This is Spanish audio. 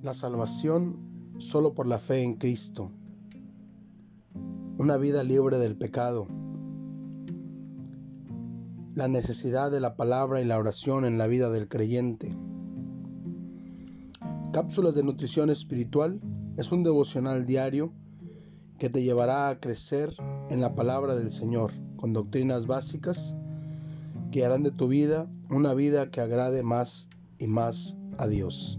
La salvación solo por la fe en Cristo. Una vida libre del pecado. La necesidad de la palabra y la oración en la vida del creyente. Cápsulas de nutrición espiritual es un devocional diario que te llevará a crecer en la palabra del Señor con doctrinas básicas que harán de tu vida una vida que agrade más y más a Dios.